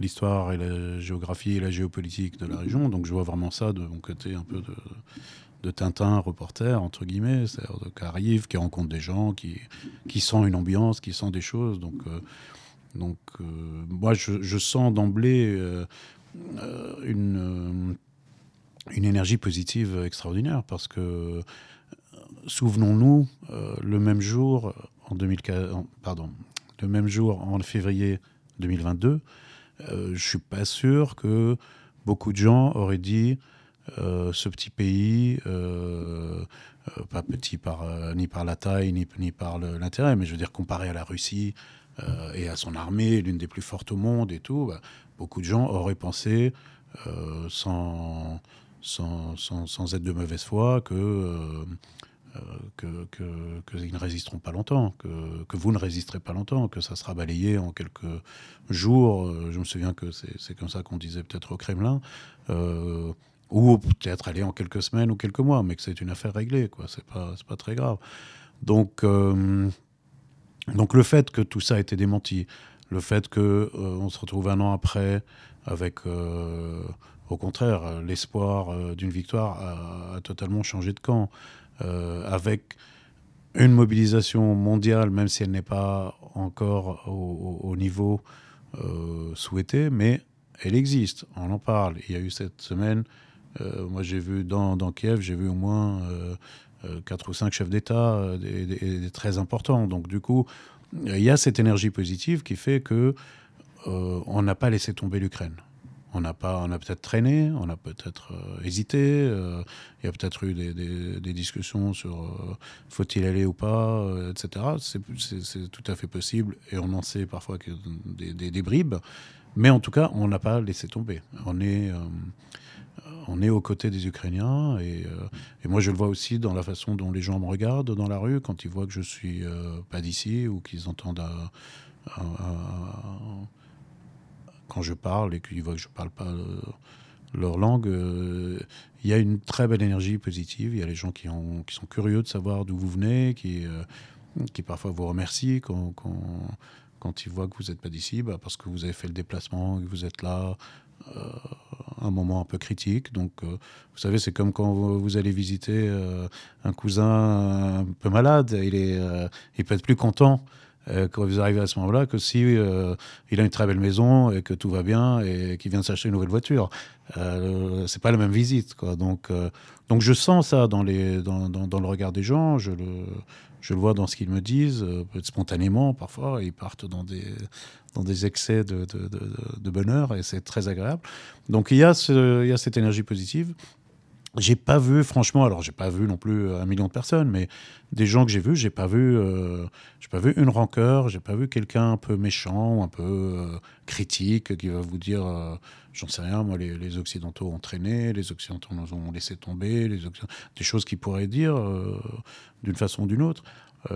l'histoire et la géographie et la géopolitique de la région, donc je vois vraiment ça de mon côté un peu de Tintin reporter, entre guillemets, c'est-à-dire qui arrive, qui rencontre des gens, qui, sent une ambiance, qui sent des choses. Donc, euh, euh, moi, je, sens d'emblée euh, une, une énergie positive extraordinaire parce que, souvenons-nous, le même jour, en 2004, pardon, le même jour, en février 2022, je suis pas sûr que beaucoup de gens auraient dit ce petit pays, pas petit par, ni par la taille, ni, par l'intérêt, mais je veux dire comparé à la Russie et à son armée, l'une des plus fortes au monde et tout, bah, beaucoup de gens auraient pensé, sans, sans, sans, être de mauvaise foi, que qu'ils ne résisteront pas longtemps, que, que, vous ne résisterez pas longtemps, que ça sera balayé en quelques jours. Euh, je me souviens que c'est comme ça qu'on disait peut-être au Kremlin, euh, ou peut-être aller en quelques semaines ou quelques mois, mais que c'est une affaire réglée, quoi. C'est pas, pas très grave. Donc, euh, donc le fait que tout ça a été démenti, le fait qu'on on se retrouve un an après avec au contraire, l'espoir d'une victoire a, totalement changé de camp. Euh, avec une mobilisation mondiale, même si elle n'est pas encore au, niveau euh, souhaité, mais elle existe, on en parle. Il y a eu cette semaine, euh, moi j'ai vu dans, Kiev, j'ai vu au moins quatre ou cinq chefs d'État, des, très importants. Donc du coup, il y a cette énergie positive qui fait que on n'a pas laissé tomber l'Ukraine. On n'a pas, on a peut-être traîné, on a peut-être euh, hésité. Euh, il y a peut-être eu des, discussions sur euh, faut-il aller ou pas, etc. C'est tout à fait possible et on en sait parfois que des, bribes. Mais en tout cas, on n'a pas laissé tomber. On est, on est aux côtés des Ukrainiens et, moi je le vois aussi dans la façon dont les gens me regardent dans la rue quand ils voient que je suis pas d'ici ou qu'ils entendent quand je parle et qu'ils voient que je ne parle pas euh, leur langue, euh, il y a une très belle énergie positive. Il y a les gens qui, ont, qui sont curieux de savoir d'où vous venez, qui, euh, parfois vous remercient quand ils voient que vous n'êtes pas d'ici, bah parce que vous avez fait le déplacement, que vous êtes là. Un moment un peu critique. Donc, vous savez, c'est comme quand vous, allez visiter un cousin un peu malade. Il, est, il peut être plus content euh, quand vous arrivez à ce moment-là que si euh, il a une très belle maison et que tout va bien et qu'il vient de s'acheter une nouvelle voiture. Euh, c'est pas la même visite, quoi. Donc, euh, donc je sens ça dans, les, dans, dans, le regard des gens. Je le, je le vois dans ce qu'ils me disent, spontanément parfois. Ils partent dans des, dans des excès de, de, bonheur et c'est très agréable. Donc il y, a il y a cette énergie positive. J'ai pas vu, franchement, alors j'ai pas vu non plus un million de personnes, mais des gens que j'ai vus, j'ai pas vu, euh, j'ai pas vu une rancœur, j'ai pas vu quelqu'un un peu méchant, un peu euh, critique qui va vous dire, euh, j'en sais rien, moi les, occidentaux ont traîné, les occidentaux nous ont laissé tomber, les des choses qu'ils pourraient dire d'une façon ou d'une autre.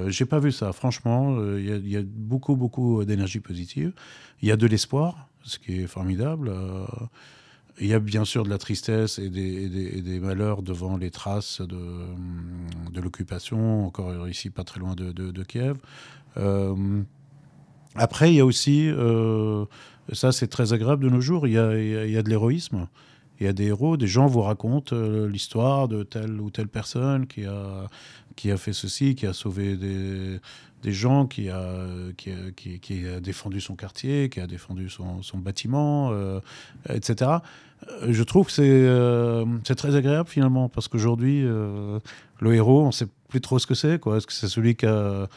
j'ai pas vu ça, franchement, il y, a beaucoup beaucoup d'énergie positive, il y a de l'espoir, ce qui est formidable. Il y a bien sûr de la tristesse et des, malheurs devant les traces de, de l'occupation, encore ici pas très loin de, Kiev. Euh, après, il y a aussi, euh, ça c'est très agréable de nos jours, il y a, il y a de l'héroïsme. Il y a des héros, des gens vous racontent euh, l'histoire de telle ou telle personne qui a, qui a fait ceci, qui a sauvé des, gens, qui a, qui, a, défendu son quartier, qui a défendu son bâtiment, etc. Euh, je trouve que euh, c'est très agréable finalement, parce qu'aujourd'hui, euh, le héros, on ne sait plus trop ce que c'est. Est-ce que c'est celui qui a,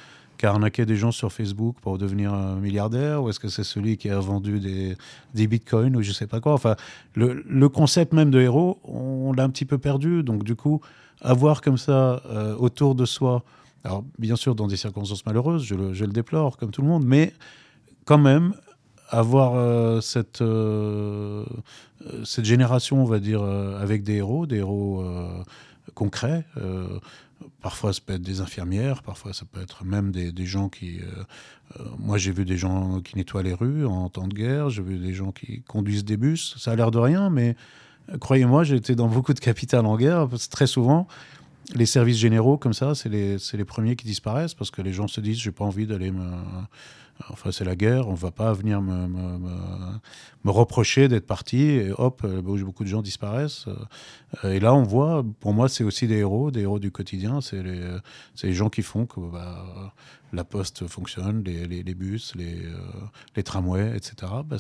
arnaqué des gens sur Facebook pour devenir un milliardaire, ou est-ce que c'est celui qui a vendu des, bitcoins, ou je ne sais pas quoi Enfin, le, concept même de héros, on, l'a un petit peu perdu. Donc du coup, avoir comme ça autour de soi, alors bien sûr dans des circonstances malheureuses, je le déplore comme tout le monde, mais quand même avoir euh, cette, euh, cette génération, on va dire, euh, avec des héros, des héros concrets. parfois, ça peut être des infirmières, parfois, ça peut être même des, des gens qui. moi, j'ai vu des gens qui nettoient les rues en temps de guerre, j'ai vu des gens qui conduisent des bus. Ça a l'air de rien, mais croyez-moi, j'ai été dans beaucoup de capitales en guerre, très souvent les services généraux comme ça, c'est les, les, premiers qui disparaissent parce que les gens se disent j'ai pas envie d'aller me, Enfin, c'est la guerre, on ne va pas venir me, reprocher d'être parti, et hop, euh, beaucoup de gens disparaissent. Euh, et là, on voit, pour moi, c'est aussi des héros, des héros du quotidien, c'est les, les, gens qui font que bah, la poste fonctionne, les, bus, les, euh, tramways, etc. Bah,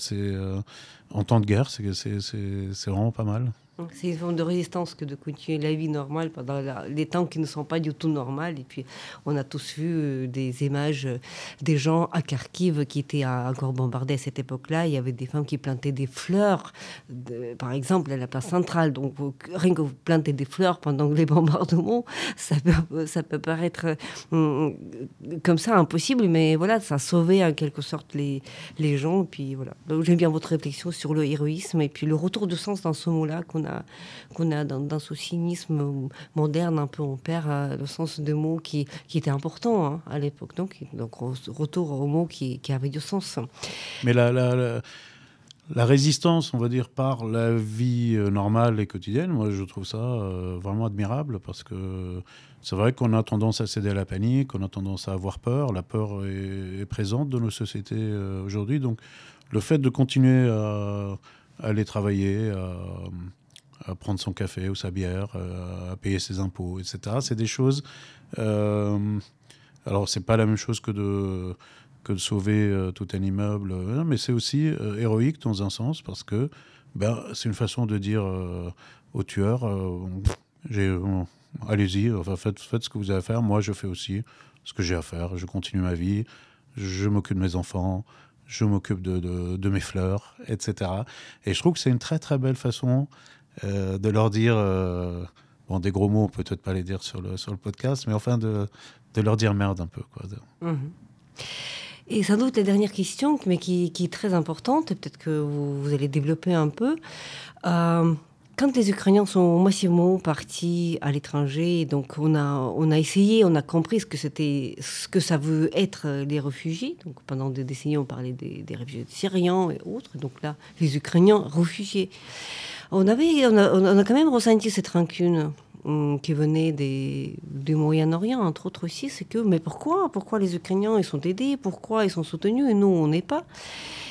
en temps de guerre, c'est, vraiment pas mal. C'est une forme de résistance que de continuer la vie normale pendant les temps qui ne sont pas du tout normaux. Et puis, on a tous vu euh, des images euh, des gens à Kharkiv qui étaient encore bombardés à cette époque-là. Il y avait des femmes qui plantaient des fleurs, par exemple, à la place centrale. Donc, rien que vous plantez des fleurs pendant les (laughs) bombardements, ça peut, paraître hum, comme ça impossible, mais voilà, ça sauvait en quelque sorte les, les gens. Et puis voilà. J'aime bien votre réflexion sur le héroïsme et puis le retour de sens dans ce mot-là qu'on a qu'on a dans, ce cynisme moderne, un peu, on perd euh, le sens de mots qui, qui était important hein, à l'époque. Donc, donc, retour aux mots qui, qui avaient du sens. Mais la, résistance, on va dire, par la vie euh, normale et quotidienne, moi, je trouve ça euh, vraiment admirable parce que c'est vrai qu'on a tendance à céder à la panique, on a tendance à avoir peur. La peur est, présente dans nos sociétés aujourd'hui. Donc, le fait de continuer à, aller travailler, à, à prendre son café ou sa bière, euh, à payer ses impôts, etc. C'est des choses. Euh, alors, c'est pas la même chose que de que de sauver euh, tout un immeuble, mais c'est aussi héroïque dans un sens parce que ben, c'est une façon de dire aux tueurs allez-y, enfin, faites, faites ce que vous avez à faire. Moi, je fais aussi ce que j'ai à faire. Je continue ma vie. Je m'occupe de mes enfants je m'occupe de, de, mes fleurs, etc. Et je trouve que c'est une très très belle façon euh, de leur dire, euh, bon, des gros mots, on peut peut-être pas les dire sur le, sur le podcast, mais enfin de, de leur dire merde un peu. Quoi. Mhm. Et sans doute la dernière question, mais qui, qui est très importante, peut-être que vous, vous, allez développer un peu. Euh, quand les Ukrainiens sont massivement partis à l'étranger, donc on a, on a essayé, on a compris ce que c'était, ce que ça veut être les réfugiés. Donc pendant des décennies, on parlait des, des réfugiés syriens et autres. Donc là, les Ukrainiens réfugiés on, avait, on a, quand même ressenti cette rancune hum, qui venait des, du Moyen-Orient, entre autres aussi, c'est que, mais pourquoi? Pourquoi les Ukrainiens, ils sont aidés? Pourquoi ils sont soutenus? Et nous, on n'est pas.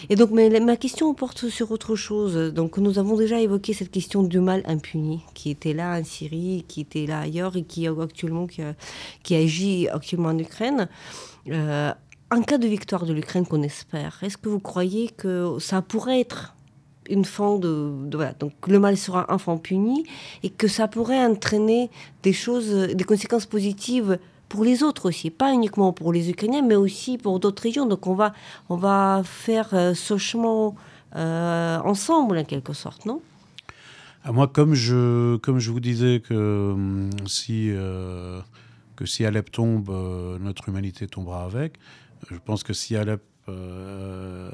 Et donc, mais, ma question porte sur autre chose. Donc, nous avons déjà évoqué cette question du mal impuni, qui était là en Syrie, qui était là ailleurs et qui, actuellement, qui, agit actuellement en Ukraine. Euh, en cas de victoire de l'Ukraine qu'on espère, est-ce que vous croyez que ça pourrait être une fin de, voilà. Donc le mal sera enfin puni et que ça pourrait entraîner des choses, des conséquences positives pour les autres aussi, pas uniquement pour les Ukrainiens, mais aussi pour d'autres régions. Donc on va, on va faire euh, ce chemin euh, ensemble en quelque sorte, non? À moi, comme je, comme je vous disais que hum, si, euh, que si Alep tombe, notre humanité tombera avec. Je pense que si Alep euh,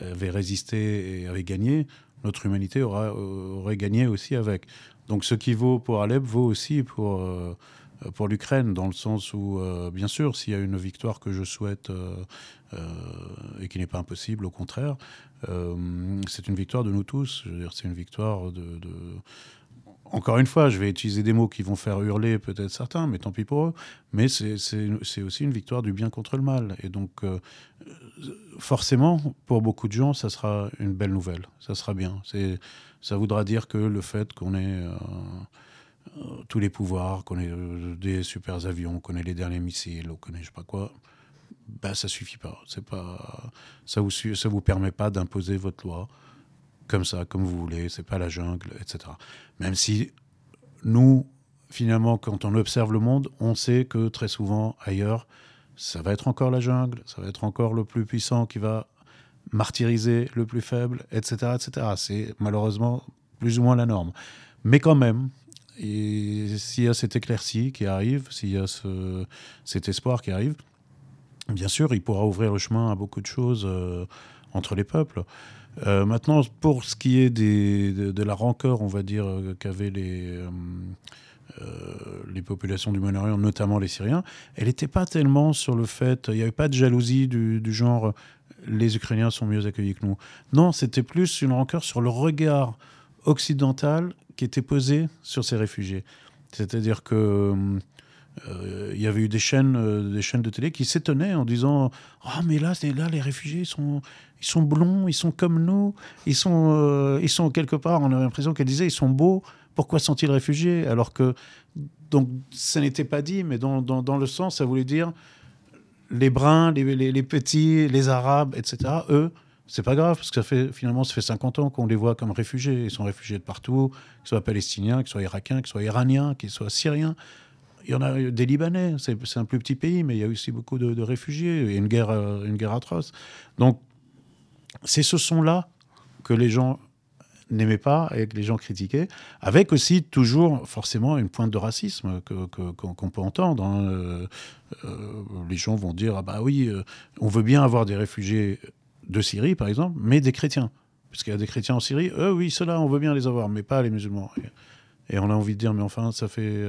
avait résisté et avait gagné, notre humanité aura, aurait gagné aussi avec. Donc ce qui vaut pour Alep vaut aussi pour, euh, pour l'Ukraine, dans le sens où, euh, bien sûr, s'il y a une victoire que je souhaite et qui n'est pas impossible, au contraire, c'est une victoire de nous tous. C'est une victoire de, encore une fois, je vais utiliser des mots qui vont faire hurler peut-être certains, mais tant pis pour eux. Mais c'est aussi une victoire du bien contre le mal. Et donc, euh, forcément, pour beaucoup de gens, ça sera une belle nouvelle. Ça sera bien. Ça voudra dire que le fait qu'on ait euh, euh, tous les pouvoirs, qu'on ait des super avions, qu'on ait les derniers missiles, qu'on ait je sais pas quoi, bah, ça suffit pas. C'est pas ça vous ça vous permet pas d'imposer votre loi comme ça, comme vous voulez, c'est pas la jungle, etc. Même si nous, finalement, quand on observe le monde, on sait que très souvent ailleurs, ça va être encore la jungle, ça va être encore le plus puissant qui va martyriser le plus faible, etc. etc. C'est malheureusement plus ou moins la norme. Mais quand même, s'il y a cette éclaircie qui arrive, s'il y a ce, cet espoir qui arrive, bien sûr, il pourra ouvrir le chemin à beaucoup de choses euh, entre les peuples. Euh, maintenant, pour ce qui est de, la rancœur, on va dire, euh, qu'avaient les, euh, les populations du Moyen-Orient, notamment les Syriens, elle n'était pas tellement sur le fait, il n'y avait pas de jalousie du, genre les Ukrainiens sont mieux accueillis que nous. Non, c'était plus une rancœur sur le regard occidental qui était posé sur ces réfugiés. C'est-à-dire que il y avait eu des chaînes, des chaînes de télé qui s'étonnaient en disant Ah, mais là, là, les réfugiés sont, ils sont blonds, ils sont comme nous, ils sont, euh, ils sont quelque part, on a l'impression qu'elle disait, ils sont beaux, pourquoi sont-ils réfugiés? Alors que, donc, ça n'était pas dit, mais dans, dans, le sens, ça voulait dire les bruns, les, les, petits, les arabes, etc., eux, c'est pas grave, parce que ça fait, finalement, ça fait 50 ans qu'on les voit comme réfugiés. Ils sont réfugiés de partout, qu'ils soient palestiniens, qu'ils soient irakiens, qu'ils soient iraniens, qu'ils soient syriens. Il y en a des Libanais, c'est un plus petit pays, mais il y a aussi beaucoup de, réfugiés, une guerre, euh, une guerre atroce. Donc, c'est ce son-là que les gens n'aimaient pas et que les gens critiquaient, avec aussi toujours forcément une pointe de racisme qu'on peut entendre. Hein. Euh, euh, les gens vont dire ah bah oui, on veut bien avoir des réfugiés de Syrie par exemple, mais des chrétiens, parce qu'il y a des chrétiens en Syrie. Eux oui, ceux-là on veut bien les avoir, mais pas les musulmans. Et on a envie de dire, mais enfin, ça fait,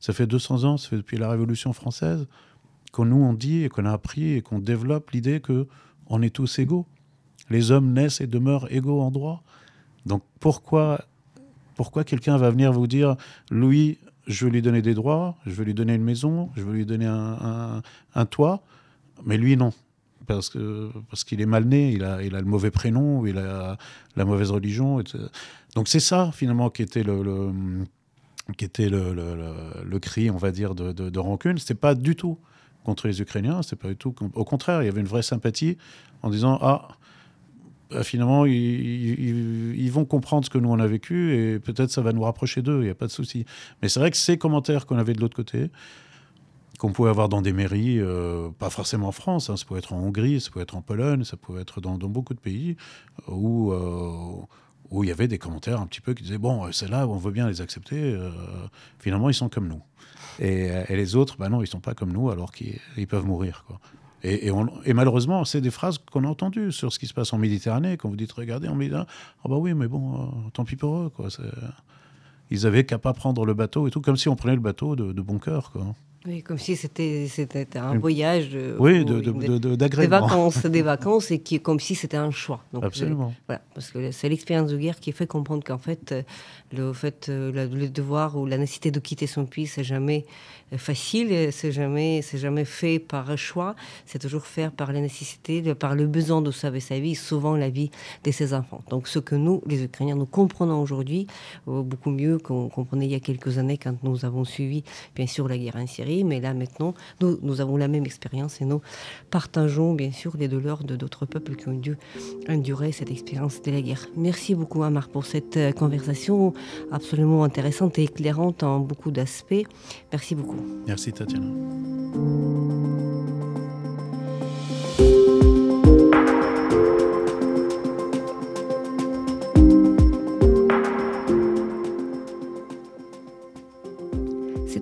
ça fait 200 ans, ça fait depuis la Révolution française, qu'on nous on dit et qu'on a appris et qu'on développe l'idée que on est tous égaux. Les hommes naissent et demeurent égaux en droit. Donc pourquoi, pourquoi quelqu'un va venir vous dire, Louis, je veux lui donner des droits, je veux lui donner une maison, je veux lui donner un, un, toit, mais lui non parce parce qu'il est mal né, il a, il a le mauvais prénom, il a la mauvaise religion. Donc c'est ça finalement qui était le, qui était le, le, cri, on va dire, de, de, de rancune. Pas du tout contre les Ukrainiens, pas du tout. Au contraire, il y avait une vraie sympathie en disant ah bah, finalement, ils, vont comprendre ce que nous on a vécu et peut-être ça va nous rapprocher d'eux, il n'y a pas de souci. Mais c'est vrai que ces commentaires qu'on avait de l'autre côté, qu'on pouvait avoir dans des mairies, euh, pas forcément en France, hein, ça pouvait être en Hongrie, ça pouvait être en Pologne, ça pouvait être dans, beaucoup de pays où, euh, où il y avait des commentaires un petit peu qui disaient bon, c'est là où on veut bien les accepter, euh, finalement ils sont comme nous. Et, les autres, bah non, ils sont pas comme nous alors qu'ils peuvent mourir. Et, et, malheureusement, c'est des phrases qu'on a entendues sur ce qui se passe en Méditerranée. Quand vous dites, regardez, en Méditerranée, ah bah oui, mais bon, euh, tant pis pour eux. Quoi. Ils avaient qu'à pas prendre le bateau et tout, comme si on prenait le bateau de, de bon cœur. Quoi. Oui, comme si c'était un voyage oui, de, de, des vacances, des (laughs) vacances, et qui comme si c'était un choix. Donc, Absolument. voilà, parce que c'est l'expérience de guerre qui fait comprendre qu'en fait, euh, le fait, euh, le devoir ou la nécessité de quitter son pays, c'est jamais facile, c'est jamais, c'est jamais fait par choix, c'est toujours fait par la nécessité, par le besoin de sauver sa vie, souvent la vie de ses enfants. Donc, ce que nous, les Ukrainiens, nous comprenons aujourd'hui euh, beaucoup mieux qu'on comprenait il y a quelques années quand nous avons suivi, bien sûr, la guerre en Syrie mais là maintenant, nous, avons la même expérience et nous partageons bien sûr les douleurs de d'autres peuples qui ont dû endurer cette expérience de la guerre. Merci beaucoup Amar pour cette euh, conversation absolument intéressante et éclairante en beaucoup d'aspects. Merci beaucoup. Merci Tatiana.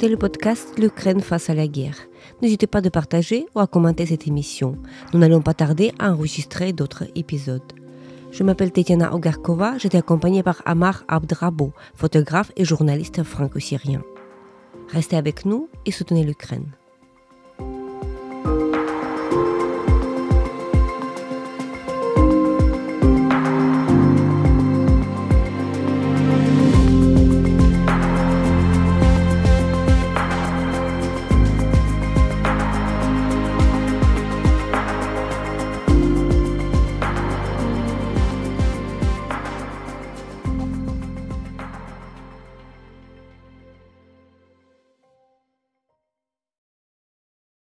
le podcast L'Ukraine face à la guerre. N'hésitez pas de partager ou à commenter cette émission. Nous n'allons pas tarder à enregistrer d'autres épisodes. Je m'appelle Tetiana Ogarkova, j'étais accompagnée par Amar Abdrabo, photographe et journaliste franco-syrien. Restez avec nous et soutenez l'Ukraine.